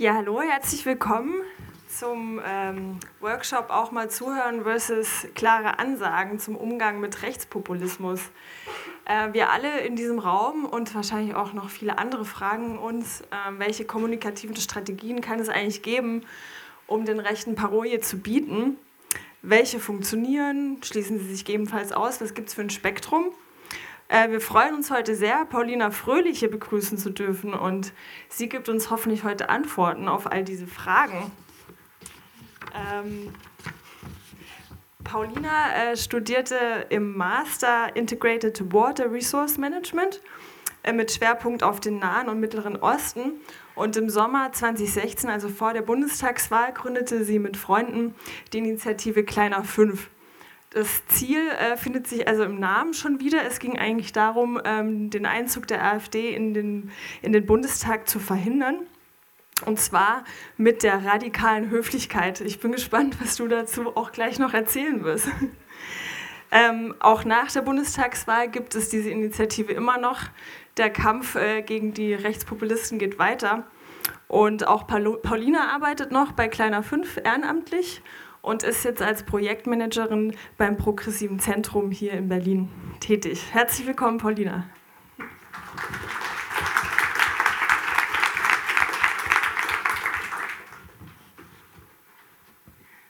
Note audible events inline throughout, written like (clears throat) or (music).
Ja, hallo, herzlich willkommen zum ähm, Workshop auch mal zuhören versus klare Ansagen zum Umgang mit Rechtspopulismus. Äh, wir alle in diesem Raum und wahrscheinlich auch noch viele andere fragen uns, äh, welche kommunikativen Strategien kann es eigentlich geben, um den rechten Parolie zu bieten? Welche funktionieren? Schließen sie sich gegebenenfalls aus? Was gibt es für ein Spektrum? Äh, wir freuen uns heute sehr, Paulina Fröhlich hier begrüßen zu dürfen und sie gibt uns hoffentlich heute Antworten auf all diese Fragen. Ähm, Paulina äh, studierte im Master Integrated Water Resource Management äh, mit Schwerpunkt auf den Nahen und Mittleren Osten. Und im Sommer 2016, also vor der Bundestagswahl, gründete sie mit Freunden die Initiative Kleiner 5. Das Ziel äh, findet sich also im Namen schon wieder. Es ging eigentlich darum, ähm, den Einzug der AfD in den, in den Bundestag zu verhindern. Und zwar mit der radikalen Höflichkeit. Ich bin gespannt, was du dazu auch gleich noch erzählen wirst. (laughs) ähm, auch nach der Bundestagswahl gibt es diese Initiative immer noch. Der Kampf äh, gegen die Rechtspopulisten geht weiter. Und auch Paulina arbeitet noch bei Kleiner 5 ehrenamtlich und ist jetzt als Projektmanagerin beim Progressiven Zentrum hier in Berlin tätig. Herzlich willkommen, Paulina.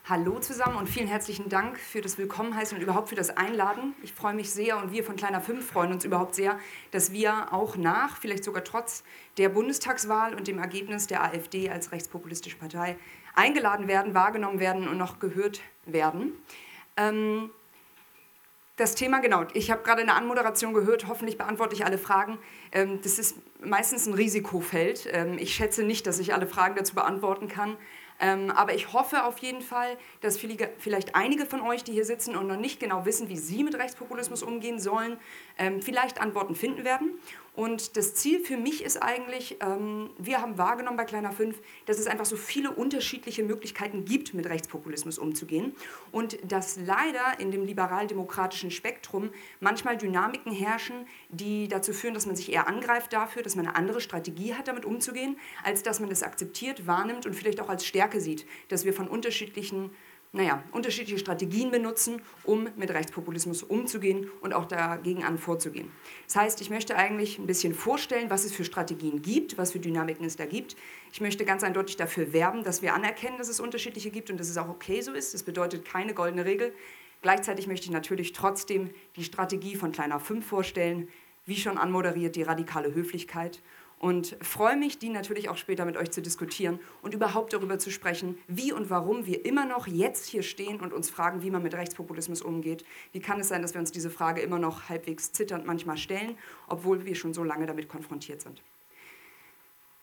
Hallo zusammen und vielen herzlichen Dank für das Willkommenheißen und überhaupt für das Einladen. Ich freue mich sehr und wir von Kleiner 5 freuen uns überhaupt sehr, dass wir auch nach, vielleicht sogar trotz der Bundestagswahl und dem Ergebnis der AfD als rechtspopulistische Partei eingeladen werden, wahrgenommen werden und noch gehört werden. Ähm, das Thema, genau, ich habe gerade eine Anmoderation gehört, hoffentlich beantworte ich alle Fragen. Ähm, das ist meistens ein Risikofeld. Ähm, ich schätze nicht, dass ich alle Fragen dazu beantworten kann. Ähm, aber ich hoffe auf jeden Fall, dass vielleicht einige von euch, die hier sitzen und noch nicht genau wissen, wie sie mit Rechtspopulismus umgehen sollen, ähm, vielleicht Antworten finden werden. Und das Ziel für mich ist eigentlich, ähm, wir haben wahrgenommen bei Kleiner 5, dass es einfach so viele unterschiedliche Möglichkeiten gibt, mit Rechtspopulismus umzugehen. Und dass leider in dem liberal-demokratischen Spektrum manchmal Dynamiken herrschen, die dazu führen, dass man sich eher angreift dafür, dass man eine andere Strategie hat, damit umzugehen, als dass man es akzeptiert, wahrnimmt und vielleicht auch als Stärke sieht, dass wir von unterschiedlichen naja, unterschiedliche Strategien benutzen, um mit Rechtspopulismus umzugehen und auch dagegen an vorzugehen. Das heißt, ich möchte eigentlich ein bisschen vorstellen, was es für Strategien gibt, was für Dynamiken es da gibt. Ich möchte ganz eindeutig dafür werben, dass wir anerkennen, dass es unterschiedliche gibt und dass es auch okay so ist. Das bedeutet keine goldene Regel. Gleichzeitig möchte ich natürlich trotzdem die Strategie von Kleiner 5 vorstellen, wie schon anmoderiert, die radikale Höflichkeit und freue mich, die natürlich auch später mit euch zu diskutieren und überhaupt darüber zu sprechen, wie und warum wir immer noch jetzt hier stehen und uns fragen, wie man mit Rechtspopulismus umgeht. Wie kann es sein, dass wir uns diese Frage immer noch halbwegs zitternd manchmal stellen, obwohl wir schon so lange damit konfrontiert sind?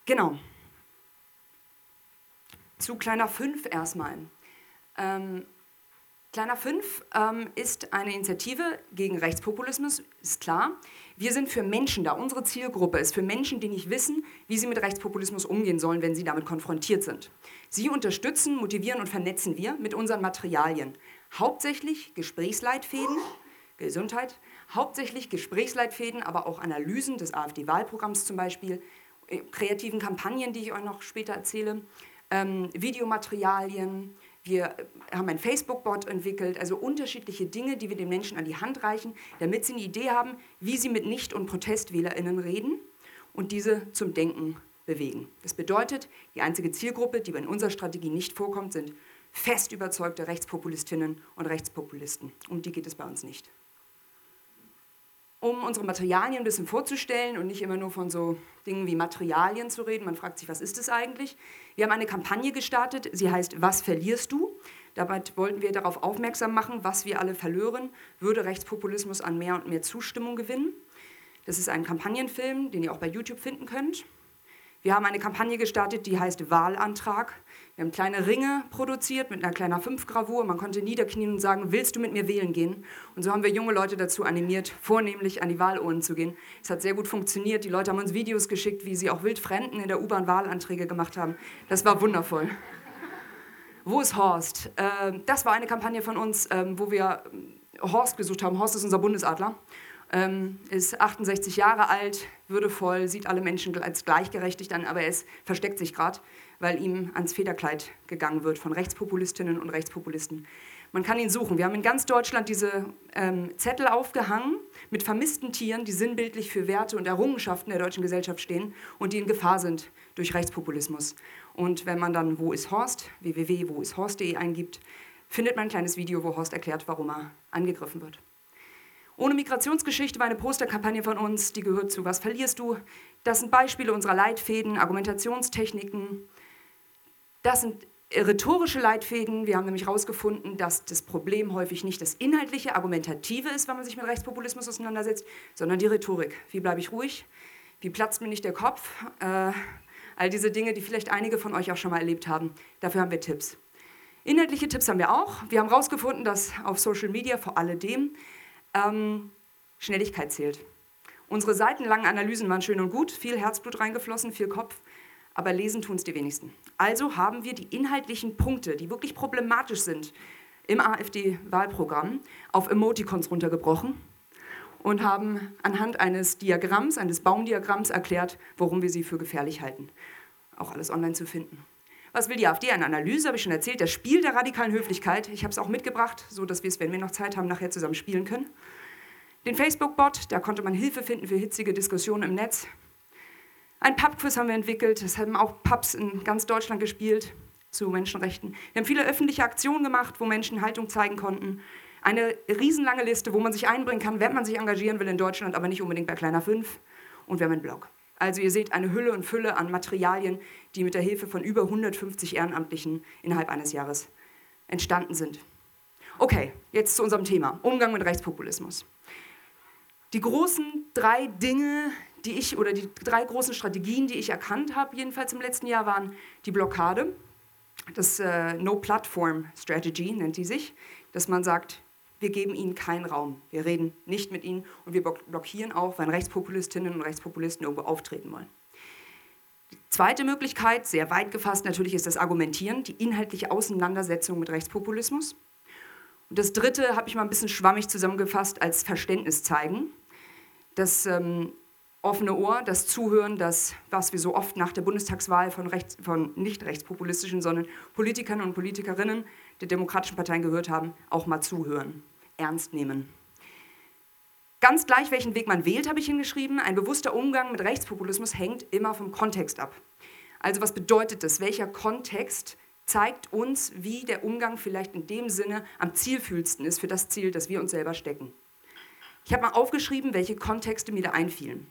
Genau. Zu kleiner 5 erstmal. Ähm, Kleiner 5 ähm, ist eine Initiative gegen Rechtspopulismus, ist klar. Wir sind für Menschen da. Unsere Zielgruppe ist für Menschen, die nicht wissen, wie sie mit Rechtspopulismus umgehen sollen, wenn sie damit konfrontiert sind. Sie unterstützen, motivieren und vernetzen wir mit unseren Materialien. Hauptsächlich Gesprächsleitfäden, Gesundheit, hauptsächlich Gesprächsleitfäden, aber auch Analysen des AfD-Wahlprogramms zum Beispiel, äh, kreativen Kampagnen, die ich euch noch später erzähle, ähm, Videomaterialien, wir haben ein Facebook-Bot entwickelt, also unterschiedliche Dinge, die wir den Menschen an die Hand reichen, damit sie eine Idee haben, wie sie mit Nicht- und ProtestwählerInnen reden und diese zum Denken bewegen. Das bedeutet, die einzige Zielgruppe, die in unserer Strategie nicht vorkommt, sind fest überzeugte Rechtspopulistinnen und Rechtspopulisten. Um die geht es bei uns nicht um unsere Materialien ein bisschen vorzustellen und nicht immer nur von so Dingen wie Materialien zu reden. Man fragt sich, was ist es eigentlich? Wir haben eine Kampagne gestartet, sie heißt Was verlierst du? Dabei wollten wir darauf aufmerksam machen, was wir alle verlören, würde Rechtspopulismus an mehr und mehr Zustimmung gewinnen. Das ist ein Kampagnenfilm, den ihr auch bei YouTube finden könnt. Wir haben eine Kampagne gestartet, die heißt Wahlantrag. Wir haben kleine Ringe produziert mit einer kleinen Fünfgravur. Man konnte niederknien und sagen, willst du mit mir wählen gehen? Und so haben wir junge Leute dazu animiert, vornehmlich an die Wahlurnen zu gehen. Es hat sehr gut funktioniert. Die Leute haben uns Videos geschickt, wie sie auch wildfremden in der U-Bahn Wahlanträge gemacht haben. Das war wundervoll. Wo ist Horst? Ähm, das war eine Kampagne von uns, ähm, wo wir ähm, Horst gesucht haben. Horst ist unser Bundesadler. ähm, ist 68 Jahre alt, würdevoll, sieht alle Menschen als gleichgerechtigt an, aber er ist, versteckt sich gerade, weil ihm ans Federkleid gegangen wird von Rechtspopulistinnen und Rechtspopulisten. Man kann ihn suchen. Wir haben in ganz Deutschland diese ähm, Zettel aufgehangen mit vermissten Tieren, die sinnbildlich für Werte und Errungenschaften der deutschen Gesellschaft stehen und die in Gefahr sind durch Rechtspopulismus. Und wenn man dann Wo ist Horst, www.woishorst.de eingibt, findet man ein kleines Video, wo Horst erklärt, warum er angegriffen wird. Ohne Migrationsgeschichte war eine Posterkampagne von uns, die gehört zu Was verlierst du? Das sind Beispiele unserer Leitfäden, Argumentationstechniken. Das sind rhetorische Leitfäden. Wir haben nämlich herausgefunden, dass das Problem häufig nicht das inhaltliche, argumentative ist, wenn man sich mit Rechtspopulismus auseinandersetzt, sondern die Rhetorik. Wie bleibe ich ruhig? Wie platzt mir nicht der Kopf? Äh, all diese Dinge, die vielleicht einige von euch auch schon mal erlebt haben. Dafür haben wir Tipps. Inhaltliche Tipps haben wir auch. Wir haben herausgefunden, dass auf Social Media vor alledem ähm, Schnelligkeit zählt. Unsere seitenlangen Analysen waren schön und gut, viel Herzblut reingeflossen, viel Kopf, aber lesen tun es die wenigsten. Also haben wir die inhaltlichen Punkte, die wirklich problematisch sind, im AfD-Wahlprogramm auf Emoticons runtergebrochen und haben anhand eines Diagramms, eines Baumdiagramms erklärt, warum wir sie für gefährlich halten. Auch alles online zu finden. Was will die AfD? Eine Analyse, habe ich schon erzählt. Das Spiel der radikalen Höflichkeit. Ich habe es auch mitgebracht, so dass wir es, wenn wir noch Zeit haben, nachher zusammen spielen können. Den Facebook-Bot, da konnte man Hilfe finden für hitzige Diskussionen im Netz. Ein Pub-Quiz haben wir entwickelt. Das haben auch Pubs in ganz Deutschland gespielt zu Menschenrechten. Wir haben viele öffentliche Aktionen gemacht, wo Menschen Haltung zeigen konnten. Eine riesenlange Liste, wo man sich einbringen kann, wenn man sich engagieren will in Deutschland, aber nicht unbedingt bei Kleiner 5. Und wir haben einen Blog. Also ihr seht eine Hülle und Fülle an Materialien, die mit der Hilfe von über 150 Ehrenamtlichen innerhalb eines Jahres entstanden sind. Okay, jetzt zu unserem Thema, Umgang mit Rechtspopulismus. Die großen drei Dinge, die ich, oder die drei großen Strategien, die ich erkannt habe, jedenfalls im letzten Jahr, waren die Blockade, das äh, No-Platform-Strategy nennt die sich, dass man sagt, wir geben ihnen keinen Raum. Wir reden nicht mit ihnen und wir blockieren auch, wenn Rechtspopulistinnen und Rechtspopulisten irgendwo auftreten wollen. Die zweite Möglichkeit, sehr weit gefasst natürlich, ist das Argumentieren, die inhaltliche Auseinandersetzung mit Rechtspopulismus. Und das dritte habe ich mal ein bisschen schwammig zusammengefasst als Verständnis zeigen. Das ähm, offene Ohr, das Zuhören, das, was wir so oft nach der Bundestagswahl von, rechts, von nicht rechtspopulistischen, sondern Politikern und Politikerinnen der demokratischen Parteien gehört haben, auch mal zuhören, ernst nehmen. Ganz gleich, welchen Weg man wählt, habe ich hingeschrieben. Ein bewusster Umgang mit Rechtspopulismus hängt immer vom Kontext ab. Also was bedeutet das? Welcher Kontext zeigt uns, wie der Umgang vielleicht in dem Sinne am zielfühlsten ist für das Ziel, das wir uns selber stecken. Ich habe mal aufgeschrieben, welche Kontexte mir da einfielen.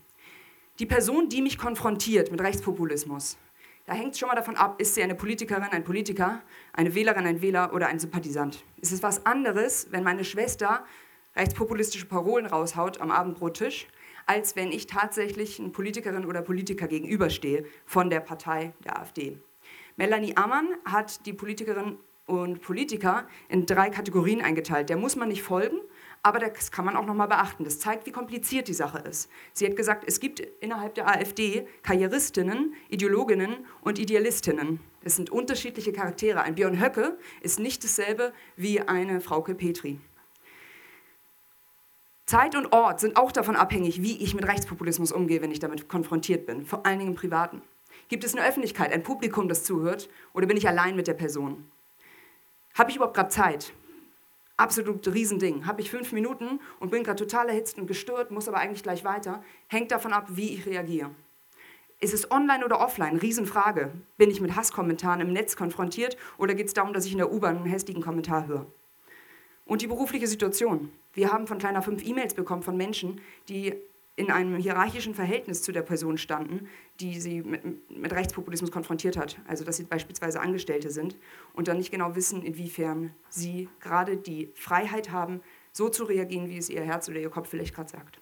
Die Person, die mich konfrontiert mit Rechtspopulismus, da hängt es schon mal davon ab, ist sie eine Politikerin, ein Politiker, eine Wählerin, ein Wähler oder ein Sympathisant. Es ist was anderes, wenn meine Schwester rechtspopulistische Parolen raushaut am Abendbrottisch, als wenn ich tatsächlich eine Politikerin oder Politiker gegenüberstehe von der Partei der AfD. Melanie Ammann hat die Politikerinnen und Politiker in drei Kategorien eingeteilt. Der muss man nicht folgen, aber das kann man auch nochmal beachten. Das zeigt, wie kompliziert die Sache ist. Sie hat gesagt, es gibt innerhalb der AfD Karrieristinnen, Ideologinnen und Idealistinnen. Das sind unterschiedliche Charaktere. Ein Björn Höcke ist nicht dasselbe wie eine Frauke Petri. Zeit und Ort sind auch davon abhängig, wie ich mit Rechtspopulismus umgehe, wenn ich damit konfrontiert bin, vor allen Dingen im Privaten. Gibt es eine Öffentlichkeit, ein Publikum, das zuhört, oder bin ich allein mit der Person? Habe ich überhaupt gerade Zeit? Absolut Riesending. Habe ich fünf Minuten und bin gerade total erhitzt und gestört, muss aber eigentlich gleich weiter. Hängt davon ab, wie ich reagiere. Ist es online oder offline? Riesenfrage. Bin ich mit Hasskommentaren im Netz konfrontiert oder geht es darum, dass ich in der U-Bahn einen hässlichen Kommentar höre? Und die berufliche Situation. Wir haben von kleiner fünf E-Mails bekommen von Menschen, die in einem hierarchischen Verhältnis zu der Person standen, die sie mit, mit, Rechtspopulismus konfrontiert hat. Also dass sie beispielsweise Angestellte sind und dann nicht genau wissen, inwiefern sie gerade die Freiheit haben, so zu reagieren, wie es ihr Herz oder ihr Kopf vielleicht gerade sagt.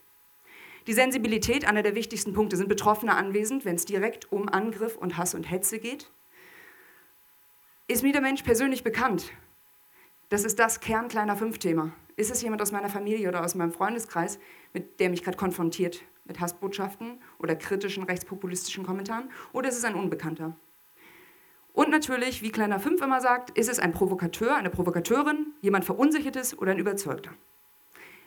Die Sensibilität, einer der wichtigsten Punkte, sind Betroffene anwesend, wenn es direkt um Angriff und Hass und Hetze geht. Ist mir der Mensch persönlich bekannt? Das ist das Kern kleiner Fünf-Thema. Ist es jemand aus meiner Familie oder aus meinem Freundeskreis, mit der mich gerade konfrontiert mit Hassbotschaften oder kritischen rechtspopulistischen Kommentaren? Oder ist es ein Unbekannter? Und natürlich, wie Kleiner 5 immer sagt, ist es ein Provokateur, eine Provokateurin, jemand Verunsichertes oder ein Überzeugter.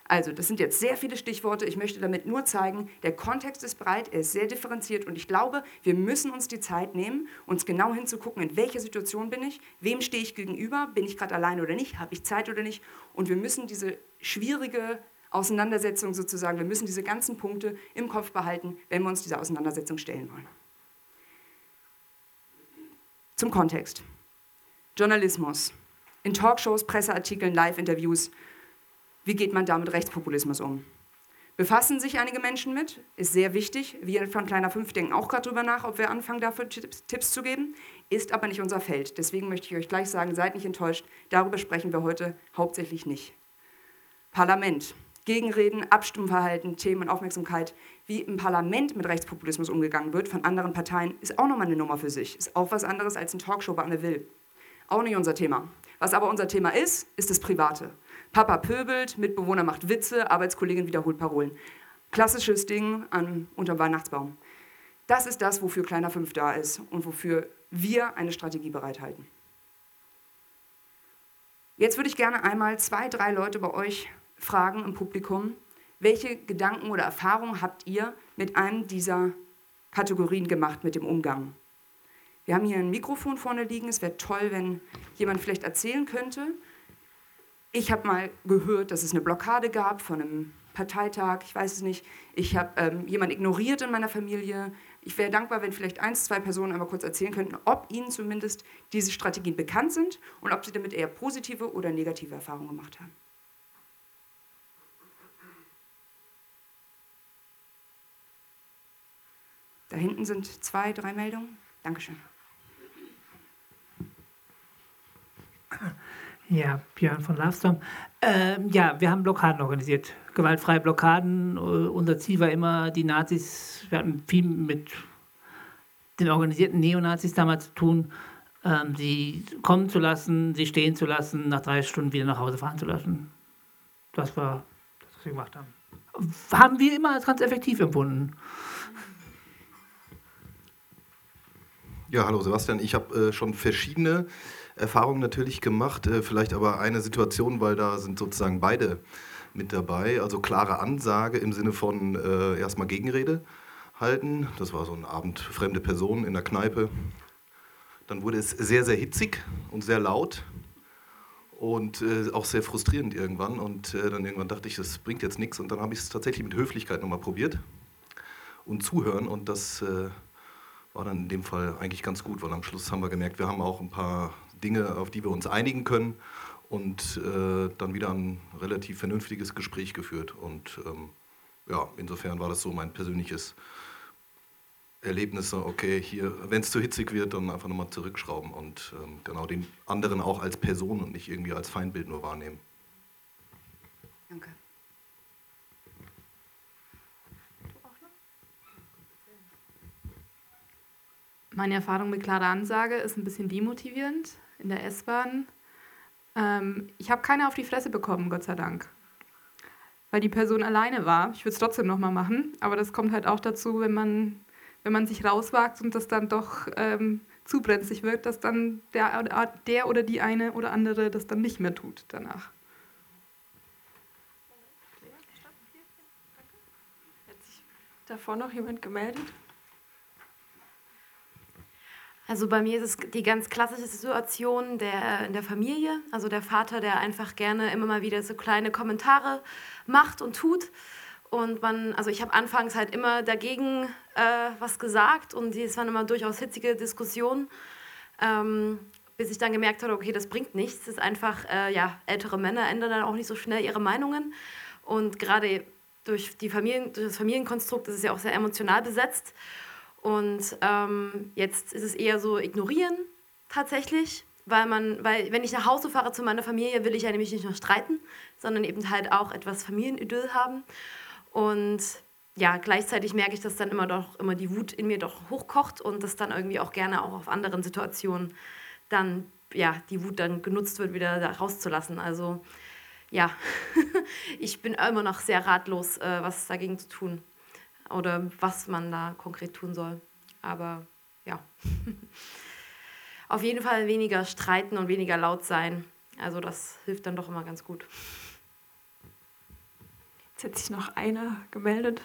Also, das sind jetzt sehr viele Stichworte. Ich möchte damit nur zeigen, der Kontext ist breit, er ist sehr differenziert und ich glaube, wir müssen uns die Zeit nehmen, uns genau hinzugucken, in welcher Situation bin ich, wem stehe ich gegenüber, bin ich gerade allein oder nicht, habe ich Zeit oder nicht. Und wir müssen diese schwierige Auseinandersetzung sozusagen, wir müssen diese ganzen Punkte im Kopf behalten, wenn wir uns dieser Auseinandersetzung stellen wollen. Zum Kontext. Journalismus. In Talkshows, Presseartikeln, Live-Interviews wie geht man da mit Rechtspopulismus um? Befassen sich einige Menschen mit, ist sehr wichtig. Wir von Kleiner 5 denken auch gerade darüber nach, ob wir anfangen, dafür Tipps zu geben. Ist aber nicht unser Feld. Deswegen möchte ich euch gleich sagen, seid nicht enttäuscht. Darüber sprechen wir heute hauptsächlich nicht. Parlament. Gegenreden, Abstimmverhalten, Themen und Aufmerksamkeit. Wie im Parlament mit Rechtspopulismus umgegangen wird von anderen Parteien, ist auch nochmal eine Nummer für sich. Ist auch was anderes als ein Talkshow bei Anne Will. Auch nicht unser Thema. Was aber unser Thema ist, ist das Private. Papa pöbelt, Mitbewohner macht Witze, Arbeitskollegin wiederholt Parolen. Klassisches Ding an, unter Weihnachtsbaum. Das ist das, wofür Kleiner 5 da ist und wofür wir eine Strategie bereithalten. Jetzt würde ich gerne einmal zwei, drei Leute bei euch fragen im Publikum, welche Gedanken oder Erfahrungen habt ihr mit einem dieser Kategorien gemacht, mit dem Umgang? Wir haben hier ein Mikrofon vorne liegen. Es wäre toll, wenn jemand vielleicht erzählen könnte, ich habe mal gehört, dass es eine Blockade gab von einem Parteitag, ich weiß es nicht. Ich habe ähm, jemanden ignoriert in meiner Familie. Ich wäre dankbar, wenn vielleicht ein, zwei Personen einmal kurz erzählen könnten, ob ihnen zumindest diese Strategien bekannt sind und ob sie damit eher positive oder negative Erfahrungen gemacht haben. Da hinten sind zwei, drei Meldungen. Dankeschön. Ja, Björn von Lovestorm. Ähm, ja, wir haben Blockaden organisiert. Gewaltfreie Blockaden. Uh, unser Ziel war immer, die Nazis, wir hatten viel mit den organisierten Neonazis damals zu tun, ähm, sie kommen zu lassen, sie stehen zu lassen, nach drei Stunden wieder nach Hause fahren zu lassen. Das war das, was wir gemacht haben. Haben wir immer als ganz effektiv empfunden. Ja, hallo Sebastian. Ich habe äh, schon verschiedene Erfahrungen natürlich gemacht, äh, vielleicht aber eine Situation, weil da sind sozusagen beide mit dabei. Also klare Ansage im Sinne von äh, erstmal Gegenrede halten. Das war so ein Abend fremde Person in der Kneipe. Dann wurde es sehr, sehr hitzig und sehr laut und äh, auch sehr frustrierend irgendwann. Und äh, dann irgendwann dachte ich, das bringt jetzt nichts. Und dann habe ich es tatsächlich mit Höflichkeit nochmal probiert und zuhören. Und das äh, war dann in dem Fall eigentlich ganz gut, weil am Schluss haben wir gemerkt, wir haben auch ein paar Dinge, auf die wir uns einigen können und äh, dann wieder ein relativ vernünftiges Gespräch geführt. Und ähm, ja, insofern war das so mein persönliches Erlebnis, okay, hier, wenn es zu hitzig wird, dann einfach nochmal zurückschrauben und ähm, genau den anderen auch als Person und nicht irgendwie als Feindbild nur wahrnehmen. Danke. Meine Erfahrung mit klarer Ansage ist ein bisschen demotivierend in der S-Bahn. Ähm, ich habe keine auf die Fresse bekommen, Gott sei Dank. Weil die Person alleine war. Ich würde es trotzdem nochmal machen, aber das kommt halt auch dazu, wenn man, wenn man sich rauswagt und das dann doch ähm, zu brenzlig wird, dass dann der, der oder die eine oder andere das dann nicht mehr tut danach. Hat sich davor noch jemand gemeldet? Also bei mir ist es die ganz klassische Situation der, in der Familie. Also der Vater, der einfach gerne immer mal wieder so kleine Kommentare macht und tut. Und man, also ich habe anfangs halt immer dagegen äh, was gesagt und es waren immer durchaus hitzige Diskussionen, ähm, bis ich dann gemerkt habe, okay, das bringt nichts. Es ist einfach, äh, ja, ältere Männer ändern dann auch nicht so schnell ihre Meinungen. Und gerade durch, die Familien, durch das Familienkonstrukt ist es ja auch sehr emotional besetzt. Und ähm, jetzt ist es eher so ignorieren tatsächlich, weil man, weil wenn ich nach Hause fahre zu meiner Familie, will ich ja nämlich nicht nur streiten, sondern eben halt auch etwas Familienidyll haben. Und ja, gleichzeitig merke ich, dass dann immer doch immer die Wut in mir doch hochkocht und dass dann irgendwie auch gerne auch auf anderen Situationen dann ja die Wut dann genutzt wird, wieder da rauszulassen. Also ja, (laughs) ich bin immer noch sehr ratlos, äh, was dagegen zu tun oder was man da konkret tun soll. Aber ja, (laughs) auf jeden Fall weniger streiten und weniger laut sein. Also das hilft dann doch immer ganz gut. Jetzt hat sich noch einer gemeldet.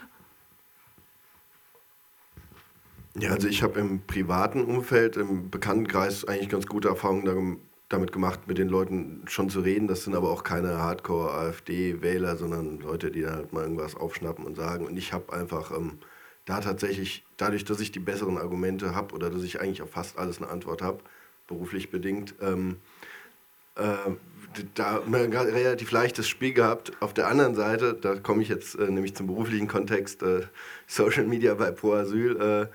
Ja, also ich habe im privaten Umfeld, im Bekanntenkreis eigentlich ganz gute Erfahrungen damit gemacht, mit den Leuten schon zu reden. Das sind aber auch keine Hardcore-AfD-Wähler, sondern Leute, die da halt mal irgendwas aufschnappen und sagen. Und ich habe einfach ähm, da tatsächlich, dadurch, dass ich die besseren Argumente habe oder dass ich eigentlich auf fast alles eine Antwort habe, beruflich bedingt, ähm, äh, da ein relativ leichtes Spiel gehabt. Auf der anderen Seite, da komme ich jetzt äh, nämlich zum beruflichen Kontext, äh, Social Media bei Pro Asyl, äh,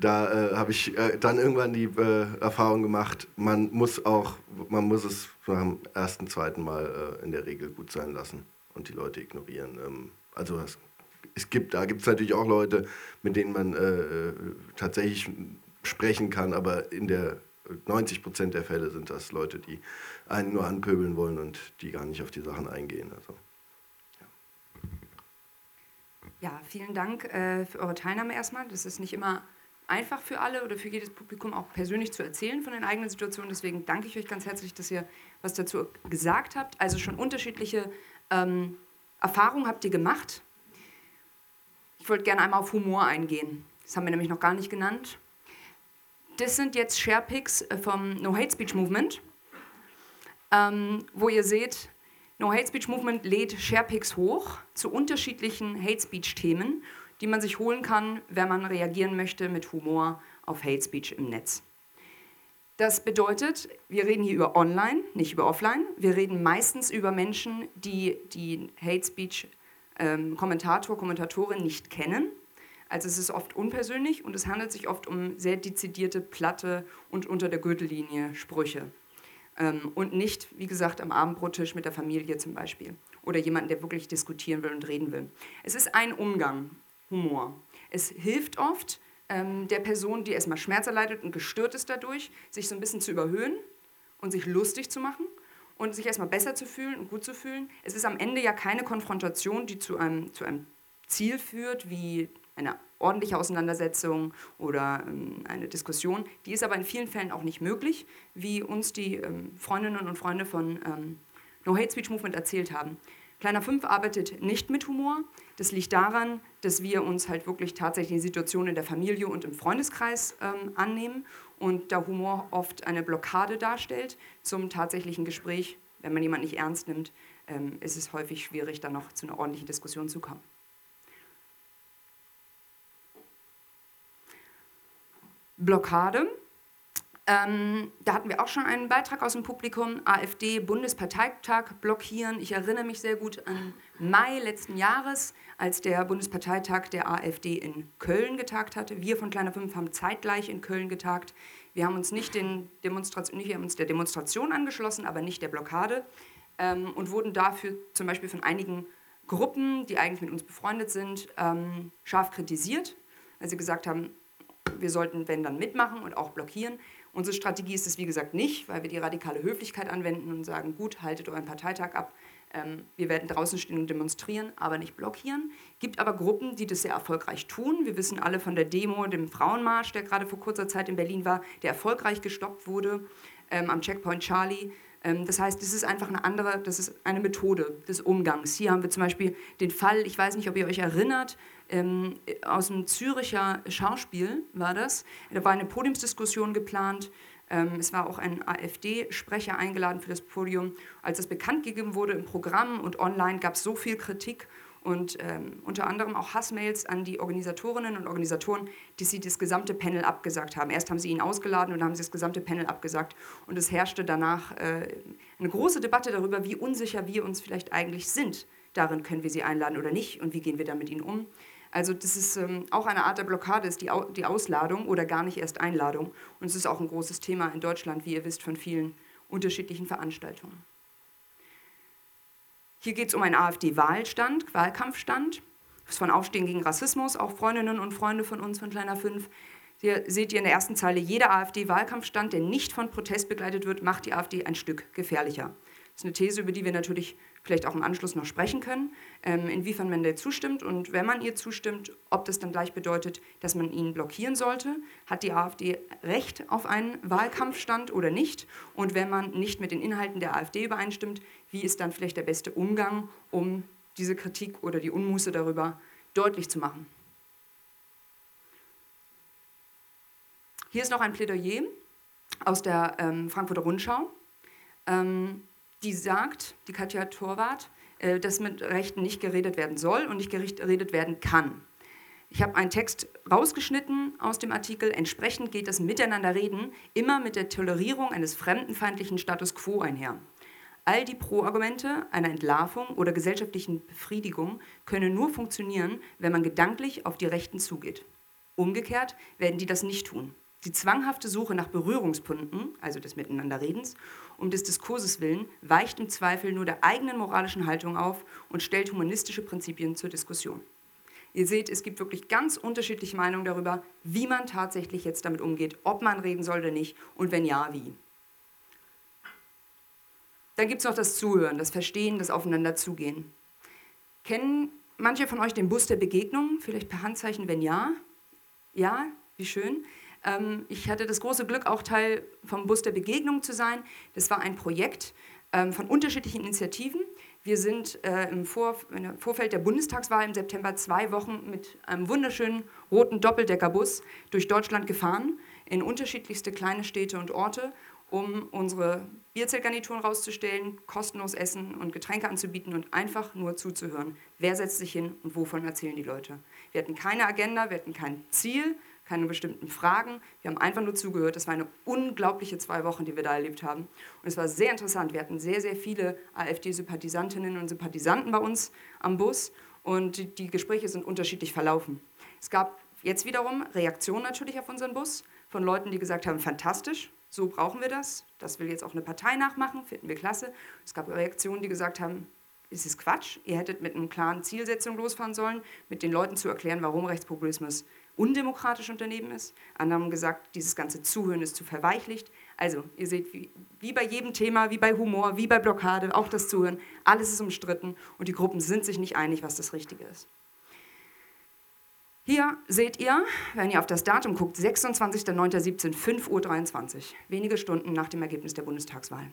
da äh, habe ich äh, dann irgendwann die äh, Erfahrung gemacht, man muss auch, man muss es dem ersten, zweiten Mal in der Regel gut sein lassen und die Leute ignorieren. Ähm, also es, es, gibt, da gibt es natürlich auch Leute, mit denen man tatsächlich sprechen kann, aber in der 90 Prozent der Fälle sind das Leute, die einen nur anpöbeln wollen und die gar nicht auf die Sachen eingehen. Also, ja. ja vielen Dank äh, für eure Teilnahme erstmal. Das ist nicht immer einfach für alle oder für jedes Publikum auch persönlich zu erzählen von den eigenen Situationen. Deswegen danke ich euch ganz herzlich, dass ihr was dazu gesagt habt. Also schon unterschiedliche ähm, Erfahrungen habt ihr gemacht. Ich wollte gerne einmal auf Humor eingehen. Das haben wir nämlich noch gar nicht genannt. Das sind jetzt Sharepics äh, vom No Hate Speech Movement, ähm, wo ihr seht, No Hate Speech Movement lädt Sharepics hoch zu unterschiedlichen Hate Speech Themen, die man sich holen kann, wenn man reagieren möchte mit Humor auf Hate Speech im Netz. Das bedeutet, wir reden hier über Online, nicht über Offline. Wir reden meistens über Menschen, die die Hate Speech ähm, Kommentator, Kommentatorin nicht kennen also es ist oft unpersönlich und es handelt sich oft um sehr dezidierte, platte und unter der Gürtellinie Sprüche. Ähm, und nicht, wie gesagt, am Abendbrottisch mit der Familie zum Beispiel. Oder jemanden, der wirklich diskutieren will und reden will. Es ist ein Umgang, Humor. Es hilft oft ähm, der Person, die erstmal Schmerz erleidet und gestört ist dadurch, sich so ein bisschen zu überhöhen und sich lustig zu machen und sich erstmal besser zu fühlen und gut zu fühlen. Es ist am Ende ja keine Konfrontation, die zu einem, zu einem Ziel führt, wie eine ordentliche Auseinandersetzung oder ähm, eine Diskussion. Die ist aber in vielen Fällen auch nicht möglich, wie uns die ähm, Freundinnen und Freunde von ähm, No Hate Speech Movement erzählt haben. Kleiner 5 arbeitet nicht mit Humor. Das liegt daran, dass wir uns halt wirklich tatsächlich die Situation in der Familie und im Freundeskreis ähm, annehmen und da Humor oft eine Blockade darstellt zum tatsächlichen Gespräch. Wenn man jemanden nicht ernst nimmt, ähm, ist es häufig schwierig, dann noch zu einer ordentlichen Diskussion zu kommen. Blockade. Ähm, da hatten wir auch schon einen Beitrag aus dem Publikum, AfD Bundesparteitag blockieren. Ich erinnere mich sehr gut an Mai letzten Jahres, als der Bundesparteitag der AfD in Köln getagt hatte. Wir von Kleiner 5 haben zeitgleich in Köln getagt. Wir haben uns nicht, den Demonstration, wir haben uns der Demonstration angeschlossen, aber nicht der Blockade ähm, und wurden dafür zum Beispiel von einigen Gruppen, die eigentlich mit uns befreundet sind, ähm, scharf kritisiert, weil sie gesagt haben, wir sollten, wenn dann, mitmachen und auch blockieren. Unsere Strategie ist es, wie gesagt, nicht, weil wir die radikale Höflichkeit anwenden und sagen, gut, haltet euren Parteitag ab. Ähm, wir werden draußen stehen und demonstrieren, aber nicht blockieren. Gibt aber Gruppen, die das sehr erfolgreich tun. Wir wissen alle von der Demo, dem Frauenmarsch, der gerade vor kurzer Zeit in Berlin war, der erfolgreich gestoppt wurde ähm, am Checkpoint Charlie. Ähm, das heißt, das ist einfach eine andere, das ist eine Methode des Umgangs. Hier haben wir zum Beispiel den Fall, ich weiß nicht, ob ihr euch erinnert, ähm, aus dem Züricher Schauspiel war das. Da war eine Podiumsdiskussion geplant. Ähm, es war auch ein AfD-Sprecher eingeladen für das Podium. Als das bekannt gegeben wurde im Programm und online, gab es so viel Kritik und ähm, unter anderem auch Hassmails an die Organisatorinnen und Organisatoren, die sie das gesamte Panel abgesagt haben. Erst haben sie ihn ausgeladen und dann haben sie das gesamte Panel abgesagt. Und es herrschte danach äh, eine große Debatte darüber, wie unsicher wir uns vielleicht eigentlich sind. Darin können wir sie einladen oder nicht und wie gehen wir dann mit ihnen um. Also das ist ähm, auch eine Art der Blockade, ist die, Au die Ausladung oder gar nicht erst Einladung. Und es ist auch ein großes Thema in Deutschland, wie ihr wisst, von vielen unterschiedlichen Veranstaltungen. Hier geht es um einen AfD-Wahlstand, Wahlkampfstand. Das ist von Aufstehen gegen Rassismus, auch Freundinnen und Freunde von uns von Kleiner 5. Hier seht ihr in der ersten Zeile, jeder AfD-Wahlkampfstand, der nicht von Protest begleitet wird, macht die AfD ein Stück gefährlicher. Das ist eine These, über die wir natürlich vielleicht auch im Anschluss noch sprechen können, ähm, inwiefern man der zustimmt und wenn man ihr zustimmt, ob das dann gleich bedeutet, dass man ihn blockieren sollte. Hat die AfD Recht auf einen Wahlkampfstand oder nicht? Und wenn man nicht mit den Inhalten der AfD übereinstimmt, wie ist dann vielleicht der beste Umgang, um diese Kritik oder die Unmuße darüber deutlich zu machen. Hier ist noch ein Plädoyer aus der ähm, Frankfurter Rundschau, ähm, die sagt, die Katja Torwart, äh, dass mit Rechten nicht geredet werden soll und nicht geredet werden kann. Ich habe einen Text rausgeschnitten aus dem Artikel. Entsprechend geht das Miteinanderreden immer mit der Tolerierung eines fremdenfeindlichen Status quo einher. All die Pro-Argumente einer Entlarvung oder gesellschaftlichen Befriedigung können nur funktionieren, wenn man gedanklich auf die Rechten zugeht. Umgekehrt werden die das nicht tun. Die zwanghafte Suche nach Berührungspunkten, also des Miteinanderredens, um des Diskurses willen, weicht im Zweifel nur der eigenen moralischen Haltung auf und stellt humanistische Prinzipien zur Diskussion. Ihr seht, es gibt wirklich ganz unterschiedliche Meinungen darüber, wie man tatsächlich jetzt damit umgeht, ob man reden soll oder nicht und wenn ja, wie. Dann gibt es noch das Zuhören, das Verstehen, das Aufeinander zugehen. Kennen manche von euch den Bus der Begegnung? Vielleicht per Handzeichen, wenn ja. Ja, wie schön. Ähm, ich hatte das große Glück, auch Teil vom Bus der Begegnung zu sein. Das war ein Projekt ähm, von unterschiedlichen Initiativen. Wir sind äh, im, Vor im Vorfeld der Bundestagswahl im September zwei Wochen mit einem wunderschönen roten Doppeldeckerbus durch Deutschland gefahren, in unterschiedlichste kleine Städte und Orte, um unsere Bierzeltgarnituren rauszustellen, kostenlos Essen und Getränke anzubieten und einfach nur zuzuhören. Wer setzt sich hin und wovon erzählen die Leute? Wir hatten keine Agenda, wir hatten kein Ziel, keine bestimmten Fragen. Wir haben einfach nur zugehört. Das war eine unglaubliche zwei Wochen, die wir da erlebt haben. Und es war sehr interessant. Wir hatten sehr, sehr viele AfD-Sympathisantinnen und Sympathisanten bei uns am Bus und die, die Gespräche sind unterschiedlich verlaufen. Es gab jetzt wiederum Reaktionen natürlich auf unseren Bus von Leuten, die gesagt haben, fantastisch, so brauchen wir das. Das will jetzt auch eine Partei nachmachen, finden wir klasse. Es gab Reaktionen, die gesagt haben, es ist Quatsch, ihr hättet mit einer klaren Zielsetzung losfahren sollen, mit den Leuten zu erklären, warum Rechtspopulismus undemokratisch Unternehmen ist. Andere haben gesagt, dieses ganze Zuhören ist zu verweichlicht. Also, ihr seht, wie, wie, bei jedem Thema, wie bei Humor, wie bei Blockade, auch das Zuhören, alles ist umstritten und die Gruppen sind sich nicht einig, was das Richtige ist. Hier seht ihr, wenn ihr auf das Datum guckt, 26.09.17, 5.23 Uhr, wenige Stunden nach dem Ergebnis der Bundestagswahl.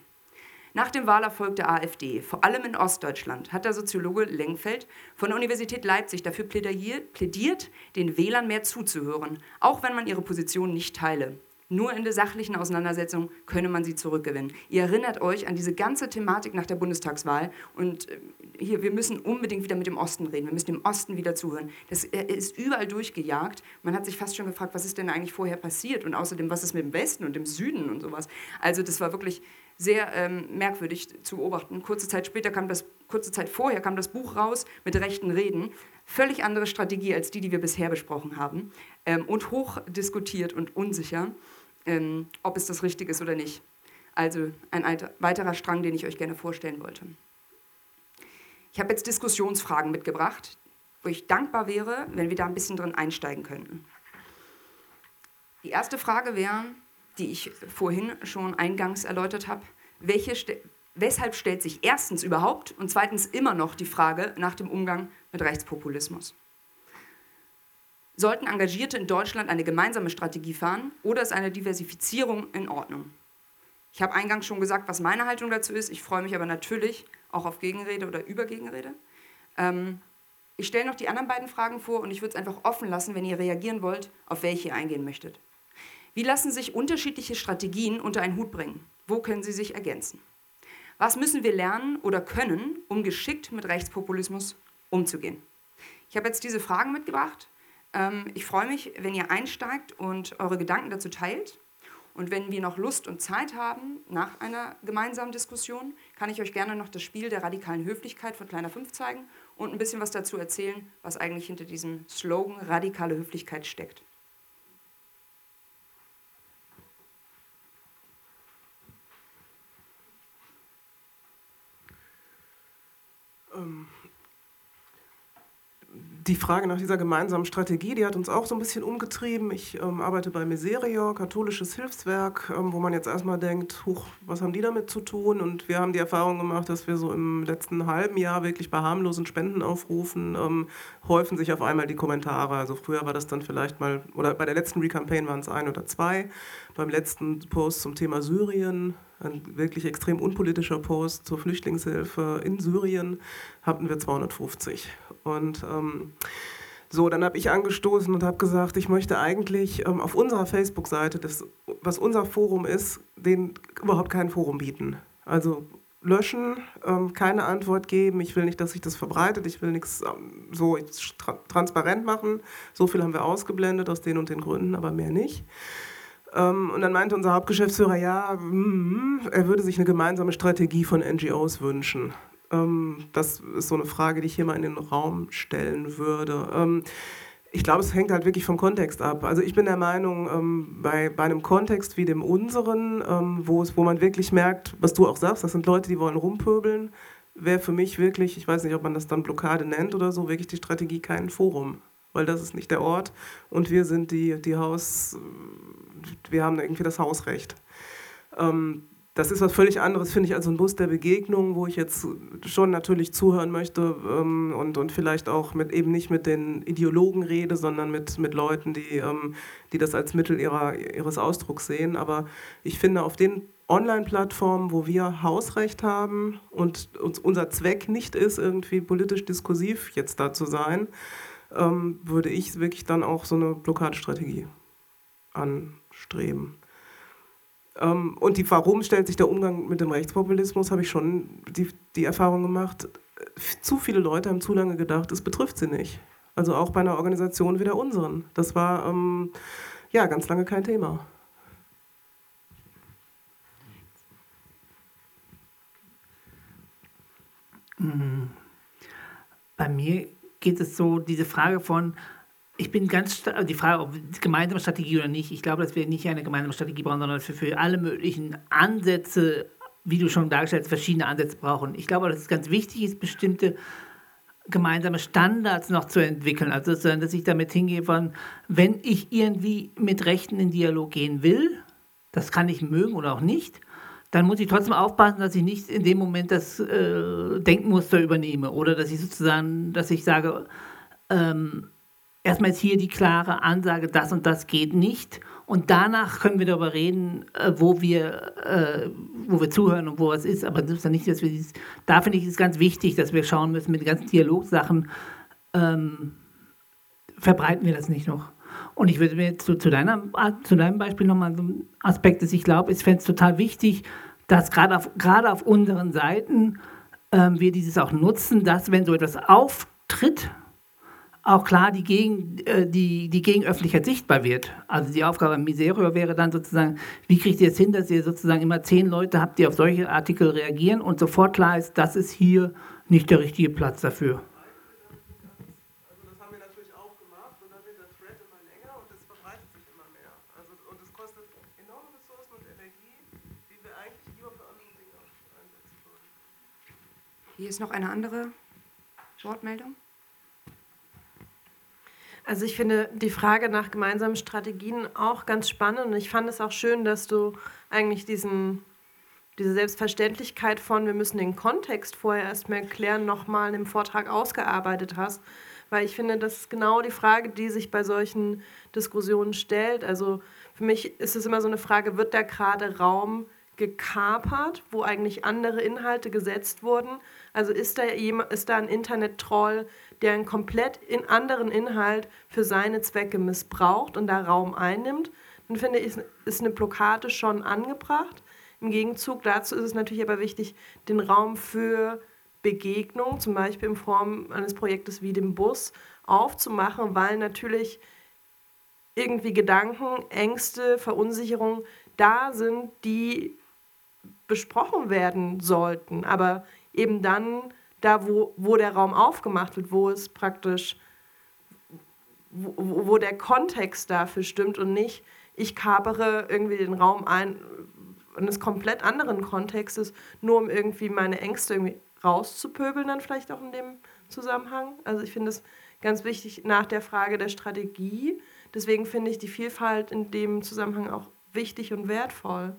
Nach dem Wahlerfolg der AfD, vor allem in Ostdeutschland, hat der Soziologe Lengfeld von der Universität Leipzig dafür plädiert, den Wählern mehr zuzuhören, auch wenn man ihre Position nicht teile. Nur in der sachlichen Auseinandersetzung könne man sie zurückgewinnen. Ihr erinnert euch an diese ganze Thematik nach der Bundestagswahl und äh, hier, wir müssen unbedingt wieder mit dem Osten reden. Wir müssen dem Osten wieder zuhören. Das ist überall durchgejagt. Man hat sich fast schon gefragt, was ist denn eigentlich vorher passiert und außerdem, was ist mit dem Westen und dem Süden und sowas. Also das war wirklich sehr ähm, merkwürdig zu beobachten. Kurze Zeit später kam das, kurze Zeit vorher kam das Buch raus mit rechten Reden. Völlig andere Strategie als die, die wir bisher besprochen haben ähm, und hoch diskutiert und unsicher ähm, ob es das richtig ist oder nicht. Also ein weiterer Strang, den ich euch gerne vorstellen wollte. Ich habe jetzt Diskussionsfragen mitgebracht, wo ich dankbar wäre, wenn wir da ein bisschen drin einsteigen könnten. Die erste Frage wäre, die ich vorhin schon eingangs erläutert habe, welche, weshalb stellt sich erstens überhaupt und zweitens immer noch die Frage nach dem Umgang mit Rechtspopulismus? Sollten Engagierte in Deutschland eine gemeinsame Strategie fahren oder ist eine Diversifizierung in Ordnung? Ich habe eingangs schon gesagt, was meine Haltung dazu ist. Ich freue mich aber natürlich auch auf Gegenrede oder Übergegenrede. Ähm, ich stelle noch die anderen beiden Fragen vor und ich würde es einfach offen lassen, wenn ihr reagieren wollt, auf welche ihr eingehen möchtet. Wie lassen sich unterschiedliche Strategien unter einen Hut bringen? Wo können sie sich ergänzen? Was müssen wir lernen oder können, um geschickt mit Rechtspopulismus umzugehen? Ich habe jetzt diese Fragen mitgebracht ähm, ich freue mich, wenn ihr einsteigt und eure Gedanken dazu teilt. Und wenn wir noch Lust und Zeit haben nach einer gemeinsamen Diskussion, kann ich euch gerne noch das Spiel der radikalen Höflichkeit von Kleiner 5 zeigen und ein bisschen was dazu erzählen, was eigentlich hinter diesem Slogan radikale Höflichkeit steckt. Ähm, die Frage nach dieser gemeinsamen Strategie, die hat uns auch so ein bisschen umgetrieben. Ich ähm, arbeite bei Miserior, katholisches Hilfswerk, ähm, wo man jetzt erstmal denkt, huch, was haben die damit zu tun? Und wir haben die Erfahrung gemacht, dass wir so im letzten halben Jahr wirklich bei harmlosen Spendenaufrufen ähm, häufen sich auf einmal die Kommentare. Also früher war das dann vielleicht mal, oder bei der letzten Recampaign waren es ein oder zwei. Beim letzten Post zum Thema Syrien Ein wirklich extrem unpolitischer Post zur Flüchtlingshilfe in Syrien hatten wir 250. Und ähm, so, dann habe ich angestoßen und habe gesagt, ich möchte eigentlich ähm, auf unserer Facebook-Seite, was unser Forum ist, den überhaupt kein Forum bieten. Also löschen, ähm, keine Antwort geben. Ich will nicht, dass sich das verbreitet. Ich will nichts ähm, so tra transparent machen. So viel haben wir ausgeblendet aus den und den Gründen, aber mehr nicht. Ähm, und dann meinte unser Hauptgeschäftsführer, ja, mm, er würde sich eine gemeinsame Strategie von NGOs wünschen. Ähm, das ist so eine Frage, die ich hier mal in den Raum stellen würde. Ähm, ich glaube, es hängt halt wirklich vom Kontext ab. Also ich bin der Meinung, bei, einem Kontext wie dem unseren, wo, es, wo man wirklich merkt, was du auch sagst, das sind Leute, die wollen rumpöbeln, wäre für mich wirklich, ich weiß nicht, ob man das dann Blockade nennt oder so, wirklich die Strategie kein Forum. Weil das ist nicht der Ort und wir sind die, die Haus, wir haben irgendwie das Hausrecht. Ähm, das ist was völlig anderes, finde ich, als ein Bus der Begegnung, wo ich jetzt schon natürlich zuhören möchte ähm, und, und vielleicht auch mit, eben nicht mit den Ideologen rede, sondern mit, mit Leuten, die, ähm, die das als Mittel ihrer, ihres Ausdrucks sehen. Aber ich finde, auf den Online-Plattformen, wo wir Hausrecht haben und uns, unser Zweck nicht ist, irgendwie politisch diskursiv jetzt da zu sein, ähm, würde ich wirklich dann auch so eine Blockadestrategie anstreben. Ähm, und die, warum stellt sich der Umgang mit dem Rechtspopulismus, habe ich schon die, die Erfahrung gemacht, zu viele Leute haben zu lange gedacht, es betrifft sie nicht. Also auch bei einer Organisation wie der unseren. Das war ähm, ja ganz lange kein Thema. Mhm. Bei mir geht es so, diese Frage von, ich bin ganz die Frage, ob gemeinsame Strategie oder nicht. Ich glaube, dass wir nicht eine gemeinsame Strategie brauchen, sondern wir für alle möglichen Ansätze, wie du schon dargestellt hast, verschiedene Ansätze brauchen. Ich glaube, dass es ganz wichtig ist, bestimmte gemeinsame Standards noch zu entwickeln. Also, dass ich damit hingehe von, wenn ich irgendwie mit Rechten in Dialog gehen will, das kann ich mögen oder auch nicht, dann muss ich trotzdem aufpassen, dass ich nicht in dem Moment das äh, Denkmuster übernehme oder dass ich sozusagen, dass ich sage, ähm, erstmal ist hier die klare Ansage, das und das geht nicht. Und danach können wir darüber reden, äh, wo wir, äh, wo wir zuhören und wo was ist. Aber das ist nicht, dass wir dieses, da finde ich es ganz wichtig, dass wir schauen müssen mit den ganzen Dialogsachen, ähm, verbreiten wir das nicht noch. Und ich würde mir zu, zu, deiner, zu deinem Beispiel nochmal so einen Aspekt, dass ich glaube, ich fände es total wichtig, dass gerade auf, gerade auf unseren Seiten ähm, wir dieses auch nutzen, dass wenn so etwas auftritt, auch klar die, Gegen, äh, die, die Gegenöffentlichkeit sichtbar wird. Also die Aufgabe im Miserio wäre dann sozusagen, wie kriegt ihr es hin, dass ihr sozusagen immer zehn Leute habt, die auf solche Artikel reagieren und sofort klar ist, das ist hier nicht der richtige Platz dafür. Hier ist noch eine andere Wortmeldung. Also ich finde die Frage nach gemeinsamen Strategien auch ganz spannend und ich fand es auch schön, dass du eigentlich diesen, diese Selbstverständlichkeit von, wir müssen den Kontext vorher erstmal klären, nochmal dem Vortrag ausgearbeitet hast. Weil ich finde, das ist genau die Frage, die sich bei solchen Diskussionen stellt. Also für mich ist es immer so eine Frage, wird da gerade Raum gekapert, wo eigentlich andere Inhalte gesetzt wurden? Also ist da, jemand, ist da ein Internet-Troll, der einen komplett in anderen Inhalt für seine Zwecke missbraucht und da Raum einnimmt, dann finde ich, ist eine Blockade schon angebracht. Im Gegenzug dazu ist es natürlich aber wichtig, den Raum für Begegnung, zum Beispiel in Form eines Projektes wie dem Bus, aufzumachen, weil natürlich irgendwie Gedanken, Ängste, Verunsicherungen da sind, die besprochen werden sollten, aber eben dann da, wo, wo der Raum aufgemacht wird, wo es praktisch, wo, wo der Kontext dafür stimmt und nicht, ich kapere irgendwie den Raum ein eines komplett anderen Kontextes, nur um irgendwie meine Ängste irgendwie rauszupöbeln, dann vielleicht auch in dem Zusammenhang. Also ich finde es ganz wichtig nach der Frage der Strategie. Deswegen finde ich die Vielfalt in dem Zusammenhang auch wichtig und wertvoll.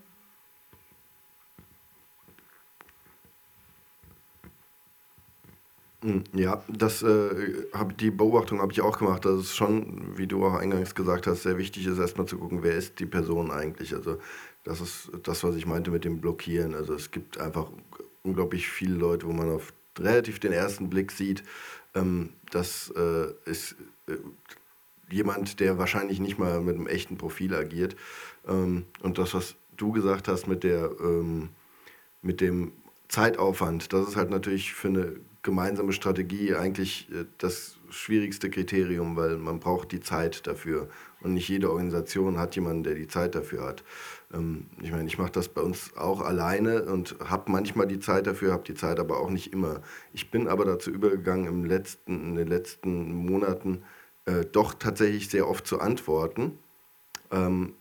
Ja, das äh, hab, die Beobachtung habe ich auch gemacht, dass es schon, wie du auch eingangs gesagt hast, sehr wichtig ist, erstmal zu gucken, wer ist die Person eigentlich. Also das ist das, was ich meinte mit dem Blockieren. Also es gibt einfach unglaublich viele Leute, wo man auf relativ den ersten Blick sieht, ähm, das äh, ist äh, jemand, der wahrscheinlich nicht mal mit einem echten Profil agiert. Ähm, und das, was du gesagt hast mit, der, ähm, mit dem Zeitaufwand, das ist halt natürlich für eine gemeinsame Strategie eigentlich äh, das schwierigste Kriterium, weil man braucht die Zeit dafür. Und nicht jede Organisation hat jemanden, der die Zeit dafür hat. Ähm, ich meine, ich mache das bei uns auch alleine und habe manchmal die Zeit dafür, habe die Zeit aber auch nicht immer. Ich bin aber dazu übergegangen, im letzten, in den letzten Monaten äh, doch tatsächlich sehr oft zu antworten. Ähm,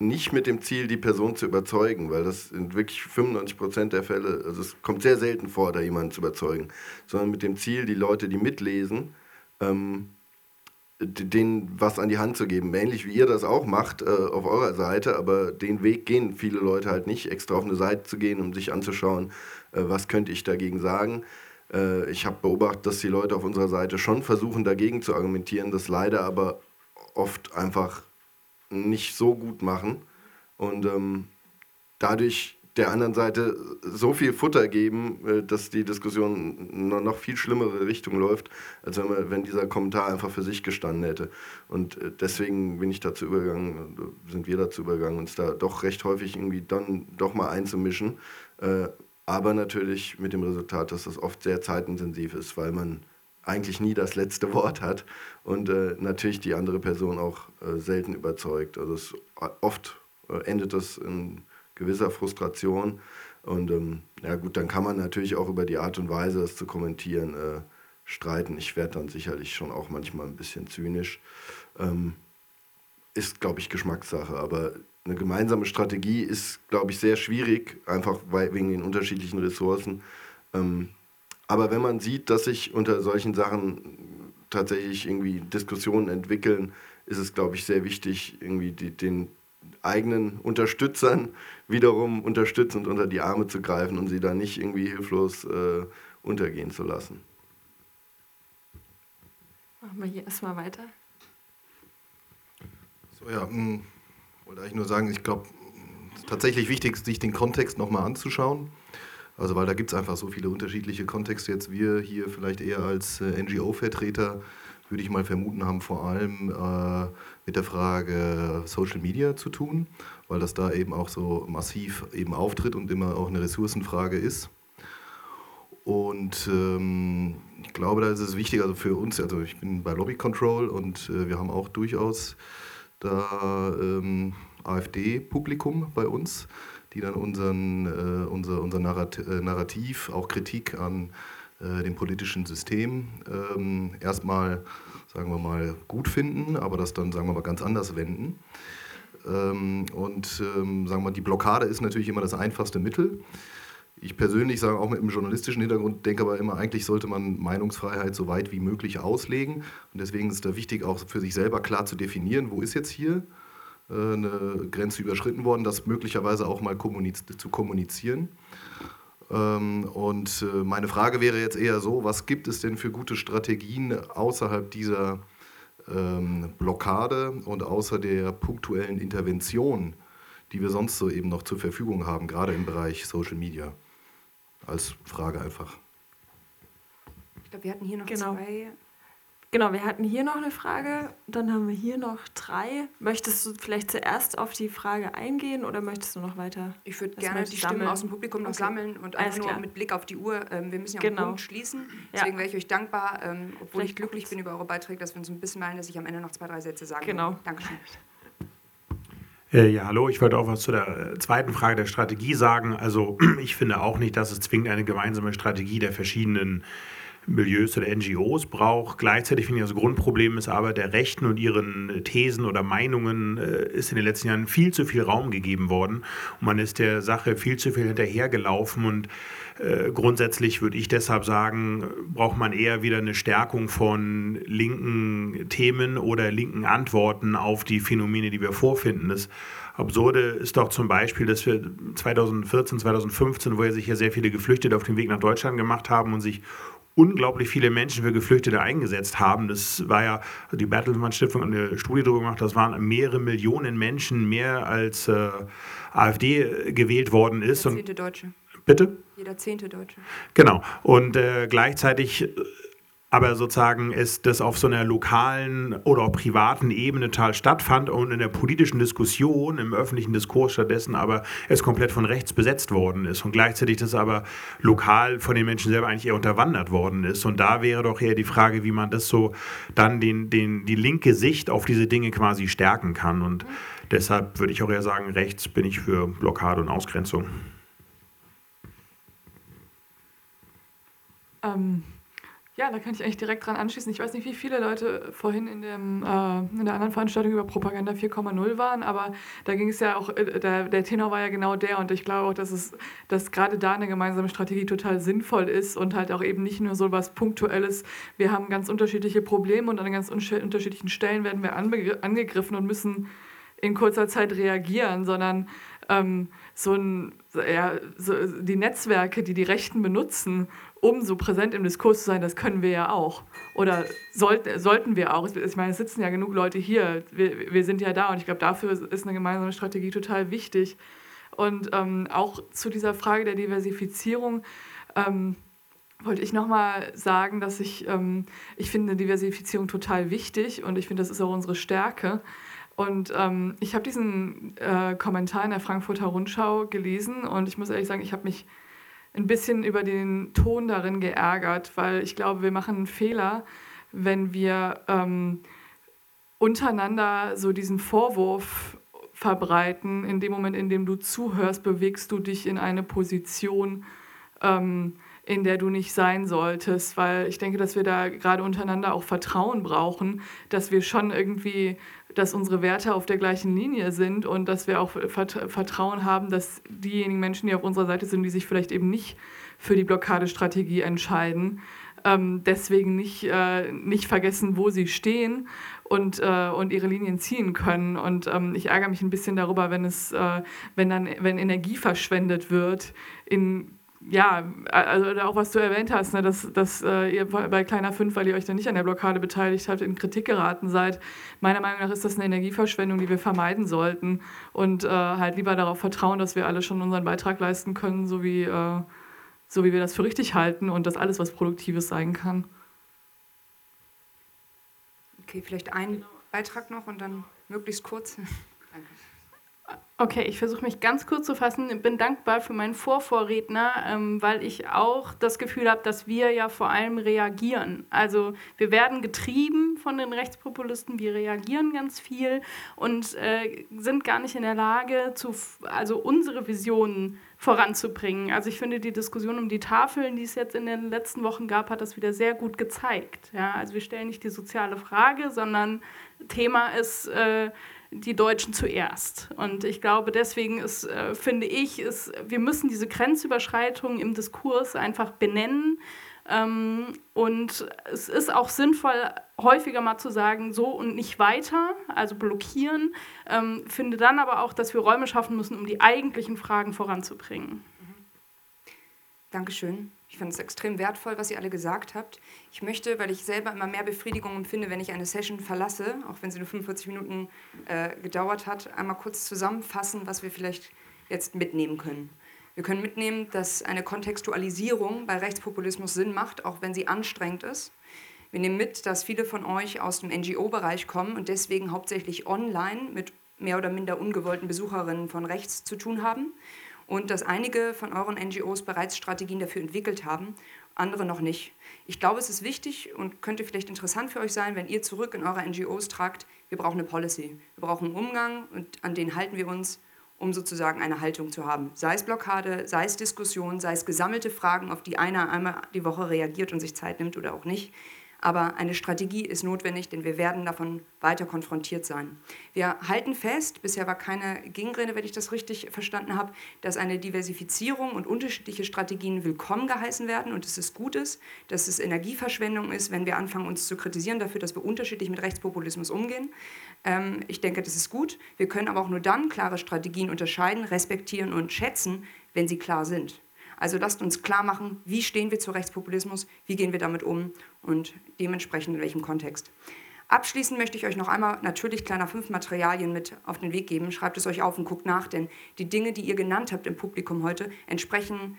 nicht mit dem Ziel, die Person zu überzeugen, weil das sind wirklich 95 Prozent der Fälle, also es kommt sehr selten vor, da jemanden zu überzeugen, sondern mit dem Ziel, die Leute, die mitlesen, ähm, denen was an die Hand zu geben. Ähnlich wie ihr das auch macht äh, auf eurer Seite, aber den Weg gehen viele Leute halt nicht, extra auf eine Seite zu gehen, um sich anzuschauen, äh, was könnte ich dagegen sagen. Äh, ich habe beobachtet, dass die Leute auf unserer Seite schon versuchen, dagegen zu argumentieren, das leider aber oft einfach nicht so gut machen und ähm, dadurch der anderen Seite so viel Futter geben, äh, dass die Diskussion in eine noch viel schlimmere Richtung läuft, als wenn, man, wenn dieser Kommentar einfach für sich gestanden hätte. Und äh, deswegen bin ich dazu übergegangen, sind wir dazu übergegangen, uns da doch recht häufig irgendwie dann doch mal einzumischen. Äh, aber natürlich mit dem Resultat, dass das oft sehr zeitintensiv ist, weil man eigentlich nie das letzte (laughs) Wort hat und natürlich die andere Person auch selten überzeugt. Also es, oft endet das in gewisser Frustration. Und ähm, ja gut, dann kann man natürlich auch über die Art und Weise, das zu kommentieren, äh, streiten. Ich werde dann sicherlich schon auch manchmal ein bisschen zynisch. Ähm, ist, glaube ich, Geschmackssache. Aber eine gemeinsame Strategie ist, glaube ich, sehr schwierig, einfach weil, wegen den unterschiedlichen Ressourcen. Ähm, aber wenn man sieht, dass sich unter solchen Sachen tatsächlich irgendwie Diskussionen entwickeln, ist es, glaube ich, sehr wichtig, irgendwie die, den eigenen Unterstützern wiederum unterstützend unter die Arme zu greifen und sie da nicht irgendwie hilflos äh, untergehen zu lassen. Machen wir hier erstmal weiter. So, ja, mh, hm, wollte eigentlich nur sagen, ich glaube, es ist tatsächlich wichtig, sich den Kontext nochmal anzuschauen. Also, weil da gibt es einfach so viele unterschiedliche Kontexte. Jetzt wir hier vielleicht eher als äh, NGO-Vertreter würde ich mal vermuten, haben vor allem äh, mit der Frage Social Media zu tun, weil das da eben auch so massiv eben auftritt und immer auch eine Ressourcenfrage ist. Und ähm, ich glaube, da ist es wichtig, also für uns, also ich bin bei Lobby Control und äh, wir haben auch durchaus da ähm, AfD-Publikum bei uns, die dann unseren, äh, unser, unser äh, Narrativ, auch Kritik an äh, dem politischen System ähm, erstmal, sagen wir mal, gut finden, aber das dann, sagen wir mal, ganz anders wenden. Ähm, und ähm, sagen wir mal, die Blockade ist natürlich immer das einfachste Mittel. Ich persönlich sage auch mit einem journalistischen Hintergrund, denke aber immer, eigentlich sollte man Meinungsfreiheit so weit wie möglich auslegen. Und deswegen ist es da wichtig, auch für sich selber klar zu definieren, wo ist jetzt hier eine Grenze überschritten worden, das möglicherweise auch mal kommuniz zu kommunizieren. Ähm, und äh, meine Frage wäre jetzt eher so, was gibt es denn für gute Strategien außerhalb dieser ähm, Blockade und außer der punktuellen Intervention, die wir sonst so eben noch zur Verfügung haben, gerade im Bereich Social Media? Als Frage einfach. Ich glaube, wir hatten hier noch genau. zwei Genau, wir hatten hier noch eine Frage, dann haben wir hier noch drei. Möchtest du vielleicht zuerst auf die Frage eingehen oder möchtest du noch weiter? Ich würde gerne die Stimmen aus dem Publikum noch okay. sammeln und einfach nur mit Blick auf die Uhr. Ähm, wir müssen ja genau. einen Punkt schließen. Deswegen ja. wäre ich euch dankbar, ähm, obwohl vielleicht ich glücklich bin über eure Beiträge, dass wir uns ein bisschen malen, dass ich am Ende noch zwei, drei Sätze sagen Genau. Will. Dankeschön. Äh, ja, hallo. Ich wollte auch was zu der äh, zweiten Frage der Strategie sagen. Also (clears throat) ich finde auch nicht, dass es zwingend eine gemeinsame Strategie der verschiedenen Milieus oder NGOs braucht. Gleichzeitig finde ich, das Grundproblem ist aber der Rechten und ihren Thesen oder Meinungen äh, ist in den letzten Jahren viel zu viel Raum gegeben worden und man ist der Sache viel zu viel hinterhergelaufen und äh, grundsätzlich würde ich deshalb sagen, braucht man eher wieder eine Stärkung von linken Themen oder linken Antworten auf die Phänomene, die wir vorfinden. Das Absurde ist doch zum Beispiel, dass wir 2014, 2015, wo ja sich ja sehr viele Geflüchtete auf den Weg nach Deutschland gemacht haben und sich unglaublich viele Menschen für Geflüchtete eingesetzt haben. Das war ja, die Bertelsmann Stiftung hat eine Studie darüber gemacht, das waren mehrere Millionen Menschen, mehr als äh, AfD gewählt worden ist. Jeder zehnte Deutsche. Bitte? Jeder zehnte Deutsche. Genau. Und äh, gleichzeitig aber sozusagen ist das auf so einer lokalen oder privaten Ebene total stattfand und in der politischen Diskussion, im öffentlichen Diskurs stattdessen aber es komplett von rechts besetzt worden ist und gleichzeitig das aber lokal von den Menschen selber eigentlich eher unterwandert worden ist. Und da wäre doch eher die Frage, wie man das so dann den, den, die linke Sicht auf diese Dinge quasi stärken kann. Und deshalb würde ich auch eher sagen, rechts bin ich für Blockade und Ausgrenzung. Ähm, ja, da kann ich eigentlich direkt dran anschließen. Ich weiß nicht, wie viele Leute vorhin in, dem, äh, in der anderen Veranstaltung über Propaganda 4,0 waren, aber da ging es ja auch, äh, der, der Tenor war ja genau der und ich glaube auch, dass es, dass gerade da eine gemeinsame Strategie total sinnvoll ist und halt auch eben nicht nur so was Punktuelles. Wir haben ganz unterschiedliche Probleme und an ganz unterschiedlichen Stellen werden wir angegriffen und müssen in kurzer Zeit reagieren, sondern ähm, so ein, ja, so die Netzwerke, die die Rechten benutzen, um so präsent im Diskurs zu sein, das können wir ja auch. Oder sollten, sollten wir auch. Ich meine, es sitzen ja genug Leute hier. Wir, wir sind ja da und ich glaube, dafür ist eine gemeinsame Strategie total wichtig. Und ähm, auch zu dieser Frage der Diversifizierung ähm, wollte ich nochmal sagen, dass ich, ähm, ich finde Diversifizierung total wichtig und ich finde, das ist auch unsere Stärke. Und ähm, ich habe diesen äh, Kommentar in der Frankfurter Rundschau gelesen und ich muss ehrlich sagen, ich habe mich ein bisschen über den Ton darin geärgert, weil ich glaube, wir machen einen Fehler, wenn wir ähm, untereinander so diesen Vorwurf verbreiten. In dem Moment, in dem du zuhörst, bewegst du dich in eine Position, ähm, in der du nicht sein solltest, weil ich denke, dass wir da gerade untereinander auch Vertrauen brauchen, dass wir schon irgendwie dass unsere Werte auf der gleichen Linie sind und dass wir auch Vertrauen haben, dass diejenigen Menschen, die auf unserer Seite sind, die sich vielleicht eben nicht für die Blockadestrategie entscheiden, ähm, deswegen nicht, äh, nicht vergessen, wo sie stehen und, äh, und ihre Linien ziehen können. Und ähm, ich ärgere mich ein bisschen darüber, wenn es, äh, wenn dann, wenn Energie verschwendet wird in ja, also auch was du erwähnt hast, ne, dass, dass äh, ihr bei Kleiner 5, weil ihr euch dann nicht an der Blockade beteiligt habt, in Kritik geraten seid. Meiner Meinung nach ist das eine Energieverschwendung, die wir vermeiden sollten und äh, halt lieber darauf vertrauen, dass wir alle schon unseren Beitrag leisten können, so wie, äh, so wie wir das für richtig halten und dass alles was Produktives sein kann. Okay, vielleicht ein Beitrag noch und dann möglichst kurz. Danke. (laughs) Okay, ich versuche mich ganz kurz zu fassen. Ich bin dankbar für meinen Vorvorredner, ähm, weil ich auch das Gefühl habe, dass wir ja vor allem reagieren. Also wir werden getrieben von den Rechtspopulisten, wir reagieren ganz viel und äh, sind gar nicht in der Lage, zu, also unsere Visionen voranzubringen. Also ich finde, die Diskussion um die Tafeln, die es jetzt in den letzten Wochen gab, hat das wieder sehr gut gezeigt. Ja, also wir stellen nicht die soziale Frage, sondern Thema ist... Äh, die Deutschen zuerst. Und ich glaube, deswegen ist, äh, finde ich, ist, wir müssen diese Grenzüberschreitungen im Diskurs einfach benennen. Ähm, und es ist auch sinnvoll, häufiger mal zu sagen, so und nicht weiter, also blockieren. Ähm, finde dann aber auch, dass wir Räume schaffen müssen, um die eigentlichen Fragen voranzubringen. Dankeschön. Ich finde es extrem wertvoll, was ihr alle gesagt habt. Ich möchte, weil ich selber immer mehr Befriedigung empfinde, wenn ich eine Session verlasse, auch wenn sie nur 45 Minuten äh, gedauert hat, einmal kurz zusammenfassen, was wir vielleicht jetzt mitnehmen können. Wir können mitnehmen, dass eine Kontextualisierung bei Rechtspopulismus Sinn macht, auch wenn sie anstrengend ist. Wir nehmen mit, dass viele von euch aus dem NGO-Bereich kommen und deswegen hauptsächlich online mit mehr oder minder ungewollten Besucherinnen von rechts zu tun haben und dass einige von euren NGOs bereits Strategien dafür entwickelt haben, andere noch nicht. Ich glaube, es ist wichtig und könnte vielleicht interessant für euch sein, wenn ihr zurück in eure NGOs tragt, wir brauchen eine Policy, wir brauchen einen Umgang und an den halten wir uns, um sozusagen eine Haltung zu haben. Sei es Blockade, sei es Diskussion, sei es gesammelte Fragen, auf die einer einmal die Woche reagiert und sich Zeit nimmt oder auch nicht. Aber eine Strategie ist notwendig, denn wir werden davon weiter konfrontiert sein. Wir halten fest, bisher war keine Gegenrede, wenn ich das richtig verstanden habe, dass eine Diversifizierung und unterschiedliche Strategien willkommen geheißen werden und dass es gut ist, dass es Energieverschwendung ist, wenn wir anfangen, uns zu kritisieren dafür, dass wir unterschiedlich mit Rechtspopulismus umgehen. Ähm, ich denke, das ist gut. Wir können aber auch nur dann klare Strategien unterscheiden, respektieren und schätzen, wenn sie klar sind. Also lasst uns klar machen, wie stehen wir zu Rechtspopulismus, wie gehen wir damit um und dementsprechend in welchem Kontext. Abschließend möchte ich euch noch einmal natürlich kleiner fünf Materialien mit auf den Weg geben. Schreibt es euch auf und guckt nach, denn die Dinge, die ihr genannt habt im Publikum heute, entsprechen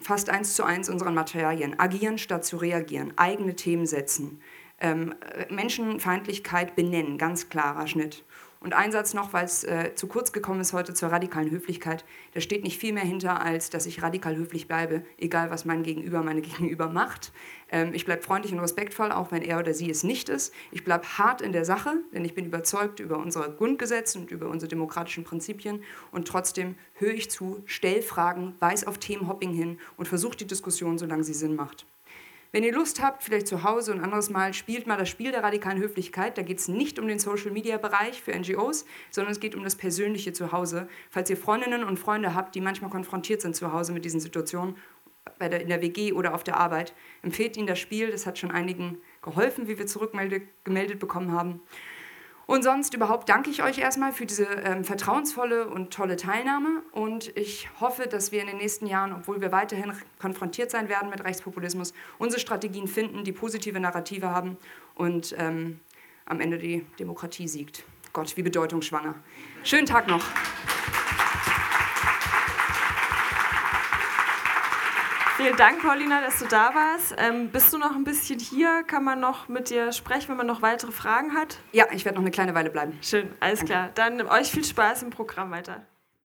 fast eins zu eins unseren Materialien. Agieren statt zu reagieren, eigene Themen setzen, ähm, Menschenfeindlichkeit benennen, ganz klarer Schnitt. Und ein Satz noch, weil es äh, zu kurz gekommen ist heute zur radikalen Höflichkeit. Da steht nicht viel mehr hinter, als dass ich radikal höflich bleibe, egal was mein Gegenüber, meine (laughs) Gegenüber macht. Ähm, ich bleibe freundlich und respektvoll, auch wenn er oder sie es nicht ist. Ich bleibe hart in der Sache, denn ich bin überzeugt über unsere Grundgesetze und über unsere demokratischen Prinzipien. Und trotzdem höre ich zu, stell Fragen, weise auf Themenhopping hin und versuche die Diskussion, solange sie Sinn macht. Wenn ihr Lust habt, vielleicht zu Hause und anderes Mal, spielt mal das Spiel der radikalen Höflichkeit. Da geht es nicht um den Social-Media-Bereich für NGOs, sondern es geht um das persönliche Zuhause. Falls ihr Freundinnen und Freunde habt, die manchmal konfrontiert sind zu Hause mit diesen Situationen, bei der, in der WG oder auf der Arbeit, empfehlt ihnen das Spiel. Das hat schon einigen geholfen, wie wir zurückgemeldet bekommen haben. Und sonst überhaupt danke ich euch erstmal für diese ähm, vertrauensvolle und tolle Teilnahme. Und ich hoffe, dass wir in den nächsten Jahren, obwohl wir weiterhin konfrontiert sein werden mit Rechtspopulismus, unsere Strategien finden, die positive Narrative haben und ähm, am Ende die Demokratie siegt. Gott, wie bedeutungsschwanger. Schönen Tag noch. Vielen Dank, Paulina, dass du da warst. Ähm, bist du noch ein bisschen hier? Kann man noch mit dir sprechen, wenn man noch weitere Fragen hat? Ja, ich werde noch eine kleine Weile bleiben. Schön, alles Danke. klar. Dann euch viel Spaß im Programm weiter.